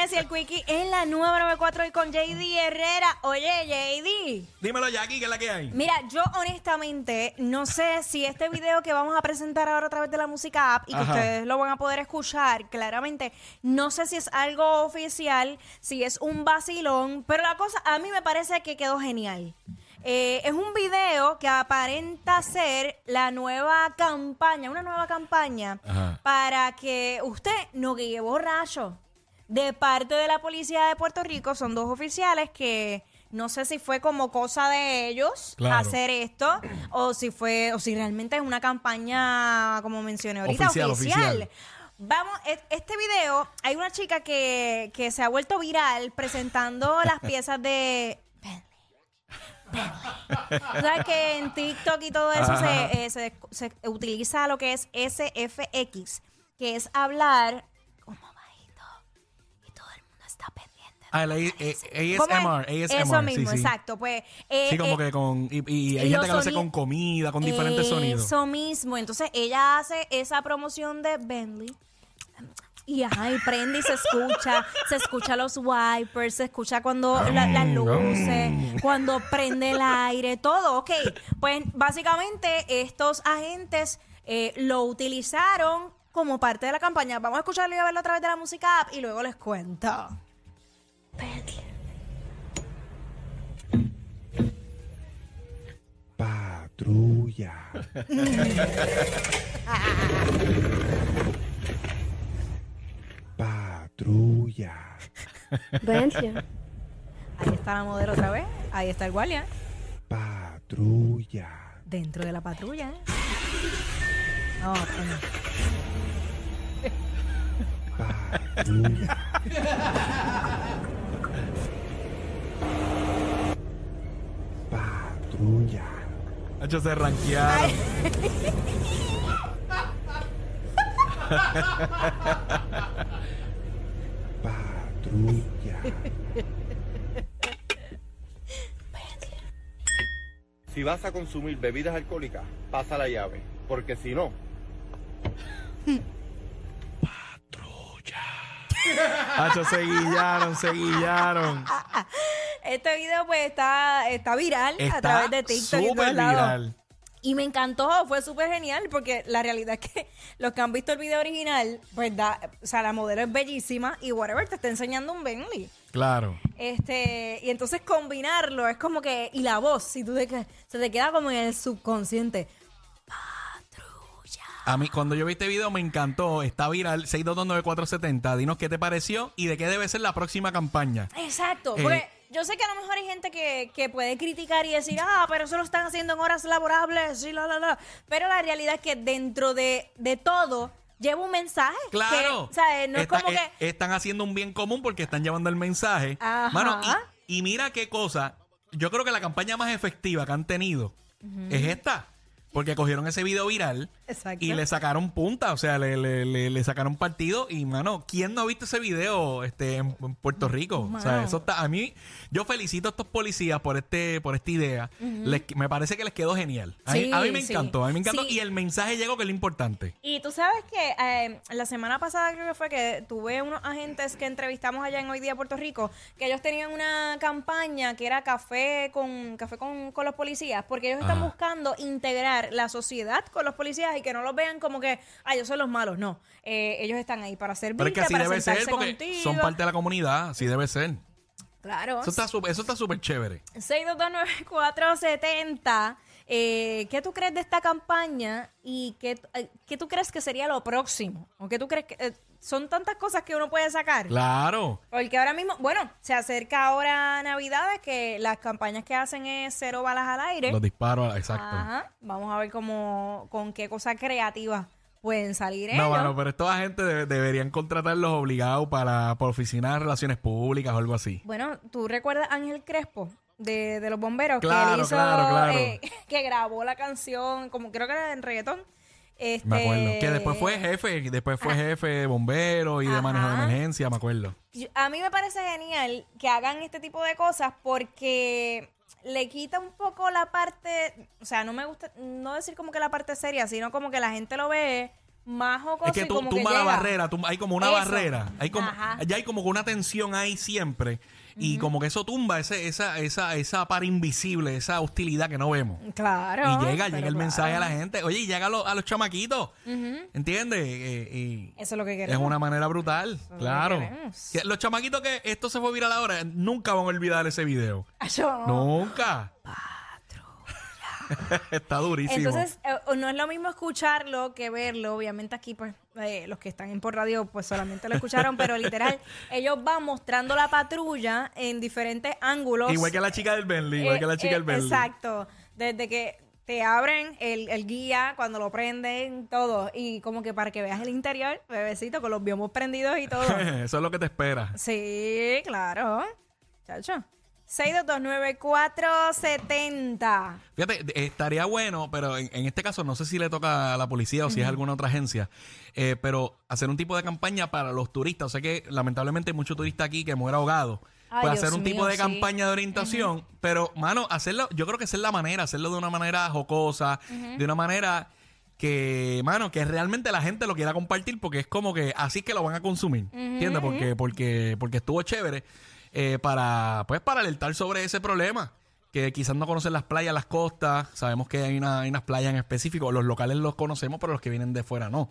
Y el Quickie en la nueva 94 y con JD Herrera. Oye, JD. Dímelo, Jackie, ¿qué es la que hay? Mira, yo honestamente no sé si este video que vamos a presentar ahora a través de la música app y que Ajá. ustedes lo van a poder escuchar claramente, no sé si es algo oficial, si es un vacilón, pero la cosa a mí me parece que quedó genial. Eh, es un video que aparenta ser la nueva campaña, una nueva campaña Ajá. para que usted no guíe borracho. De parte de la policía de Puerto Rico son dos oficiales que no sé si fue como cosa de ellos Claro. hacer esto o si fue o si realmente es una campaña como mencioné ahorita Oficial, oficial. oficial. Vamos, e- este video, hay una chica que, que se ha vuelto viral presentando las piezas de. Tú sabes que en TikTok y todo eso se, eh, se- se utiliza lo que es SFX, que es hablar está pendiente. Ah, el A- A- ¿Cómo ASMR, es? ASMR. Eso mismo, sí, sí. exacto. Pues, eh, Sí, como eh, que con. Y, y hay gente que lo hace con comida, con diferentes sonidos. Eso mismo. Entonces ella hace esa promoción de Bentley. Y ajá, y prende y se escucha, se escucha los wipers, se escucha cuando la- las luces, cuando prende el aire, todo, ok. Pues básicamente estos agentes eh, lo utilizaron como parte de la campaña. Vamos a escucharlo y a verlo a través de la música app y luego les cuento. Patrulla. Patrulla. Bentley. Ahí está la modelo otra vez, ahí está el guardia, Patrulla. dentro de la patrulla. ¿eh? No, coño. Patrulla. Patrulla. Hacho, se ranquearon. Patrulla. Si vas a consumir bebidas alcohólicas, pasa la llave, porque si no, Hacho, se guillaron, se guillaron. Este video pues está, está viral a través de TikTok súper viral. Y me encantó, fue súper genial porque la realidad es que los que han visto el video original, pues da, o sea, la modelo es bellísima y whatever te está enseñando un Bentley. Claro. Este, y entonces combinarlo es como que, y la voz, si tú te, se te queda como en el subconsciente. Patrulla. A mí, cuando yo vi este video, me encantó. Está viral, 6229470. Dinos qué te pareció y de qué debe ser la próxima campaña. Exacto, Eh, porque yo sé que a lo mejor hay gente que, que puede criticar y decir, ah, pero eso lo están haciendo en horas laborables y la, la, la. Pero la realidad es que dentro de, de todo lleva un mensaje. Claro. Que, ¿sabes? No Está- es como eh, que... Están haciendo un bien común porque están llevando el mensaje. Ajá. Mano, y, y mira qué cosa. Yo creo que la campaña más efectiva que han tenido es esta. Porque cogieron ese video viral Exacto. y le sacaron punta, o sea, le, le- le- le sacaron partido. Y, mano, ¿quién no ha visto ese video este, en, en Puerto Rico? O sea, eso está. A mí, yo felicito a estos policías por este por esta idea. Les- me parece que les quedó genial. A, mí- Sí, a mí me sí. encantó, a mí me encantó. Sí. Y el mensaje llegó, que es lo importante. Y tú sabes que eh, la semana pasada creo que fue que tuve unos agentes que entrevistamos allá en Hoy Día Puerto Rico, que ellos tenían una campaña que era café con café con, con los policías, porque ellos están Ajá. buscando integrar la sociedad con los policías y que no los vean como que, ah, ellos son los malos, no. Eh, ellos están ahí para servirte, Pero es que así para debe ser porque contigo. son parte de la comunidad, así debe ser. Claro. Eso está súper- eso está súper chévere. 6229470. Eh, ¿Qué tú crees de esta campaña y qué, eh, qué tú crees que sería lo próximo? ¿O qué tú crees que eh, son tantas cosas que uno puede sacar? Claro. Porque ahora mismo, bueno, se acerca ahora Navidades que las campañas que hacen es cero balas al aire. Los disparos, exacto. Ajá. Vamos a ver cómo, con qué cosa creativa pueden salir No, ellos. mano, pero toda gente debe- deberían contratarlos obligados para por oficina de relaciones públicas o algo así. Bueno, ¿tú recuerdas a Ángel Crespo de, de los bomberos? que Claro, él hizo, claro, claro. eh, que grabó la canción, como creo que era en reggaetón. Este, Me acuerdo. Que después fue jefe, después fue jefe de bomberos y de manejo de emergencia, me acuerdo. Yo- A mí me parece genial que hagan este tipo de cosas porque le quita un poco la parte, o sea, no me gusta, no decir como que la parte seria, sino como que la gente lo ve más jocoso Es que y tú como tumba la llega. barrera, hay como una Eso. barrera, hay como, Ajá. ya hay como que una tensión ahí siempre y como que eso tumba ese, esa, esa, esa par invisible, esa hostilidad que no vemos. Claro. y llega, llega el mensaje a la gente, oye, y llega a, los- a los chamaquitos, ¿entiendes? Eh, y Eso es lo que es queremos. una manera brutal, claro. los chamaquitos que esto se fue viral ahora, nunca van a olvidar ese video. Yo no. Nunca. Está durísimo. Entonces, eh, no es lo mismo escucharlo que verlo. Obviamente aquí, pues, eh, los que están en por radio, pues solamente lo escucharon, pero literal, ellos van mostrando la patrulla en diferentes ángulos. igual que la chica del Bentley, igual Eh, que la chica eh, del Bentley. Exacto. Desde que te abren el, el guía, cuando lo prenden, todo. Y como que para que veas el interior, bebecito, con los biomos prendidos y todo. Eso es lo que te espera. sí, claro. Chacho. 6229470. Fíjate, estaría bueno, pero en, en este caso no sé si le toca a la policía o si es alguna otra agencia, eh, pero hacer un tipo de campaña para los turistas. O sea que lamentablemente hay muchos turistas aquí que mueren ahogados. Ay, Pues Dios hacer un tipo de sí. campaña de orientación, pero, mano, hacerlo, yo creo que esa es la manera, hacerlo de una manera jocosa, de una manera que, mano, que realmente la gente lo quiera compartir porque es como que así que lo van a consumir, ¿entiendes? Porque, porque, porque estuvo chévere eh, para, pues, para alertar sobre ese problema. Que quizás no conocen las playas, las costas. Sabemos que hay, una- hay unas playas en específico. Los locales los conocemos, pero los que vienen de fuera no.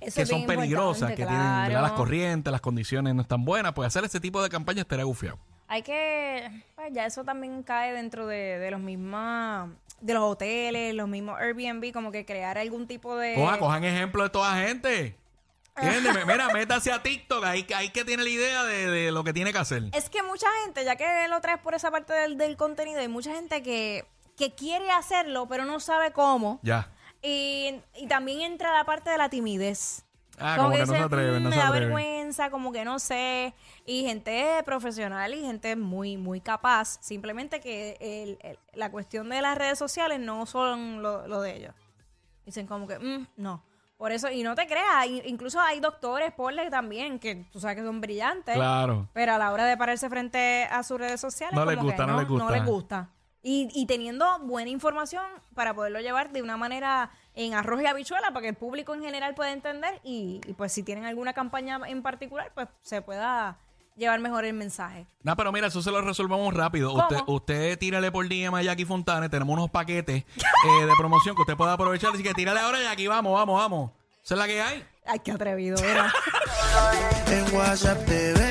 Eso que son peligrosas, que tienen ¿verdad? las corrientes, las condiciones no están buenas. Pues hacer ese tipo de campaña estaría gufiado. Hay que, pues ya eso también cae dentro de, de los mismos, de los hoteles, los mismos Airbnb, como que crear algún tipo de... Coja, cojan ejemplo de toda gente. ¿Entiendes? Mira, métase a TikTok, ahí, ahí que tiene la idea de, de lo que tiene que hacer. Es que mucha gente, ya que lo traes por esa parte del, del contenido, hay mucha gente que, que quiere hacerlo, pero no sabe cómo. Ya. Y, y también entra la parte de la timidez. Ah, como que no se atreven, no "Mm, se me da atreven". vergüenza, como que no sé. Y gente profesional y gente muy, muy capaz. Simplemente que el- el- la cuestión de las redes sociales no son lo, lo de ellos. Dicen como que, "Mm, no. Por eso, y no te creas, incluso hay doctores, porle también, que tú sabes que son brillantes. Claro. Pero a la hora de pararse frente a sus redes sociales, No les gusta, no les gusta. No les gusta. Y, y teniendo buena información para poderlo llevar de una manera en arroz y habichuela para que el público en general pueda entender y, y pues si tienen alguna campaña en particular, pues se pueda llevar mejor el mensaje. No, pero mira, eso se lo resolvemos rápido. ¿Cómo? Usted, usted tírale por DM a Jackie Fontana. Tenemos unos paquetes eh, de promoción que usted pueda aprovechar. Así que tírale ahora, Jackie. Vamos, vamos, vamos. ¿Esa es la que hay? Ay, qué atrevido, era. En WhatsApp te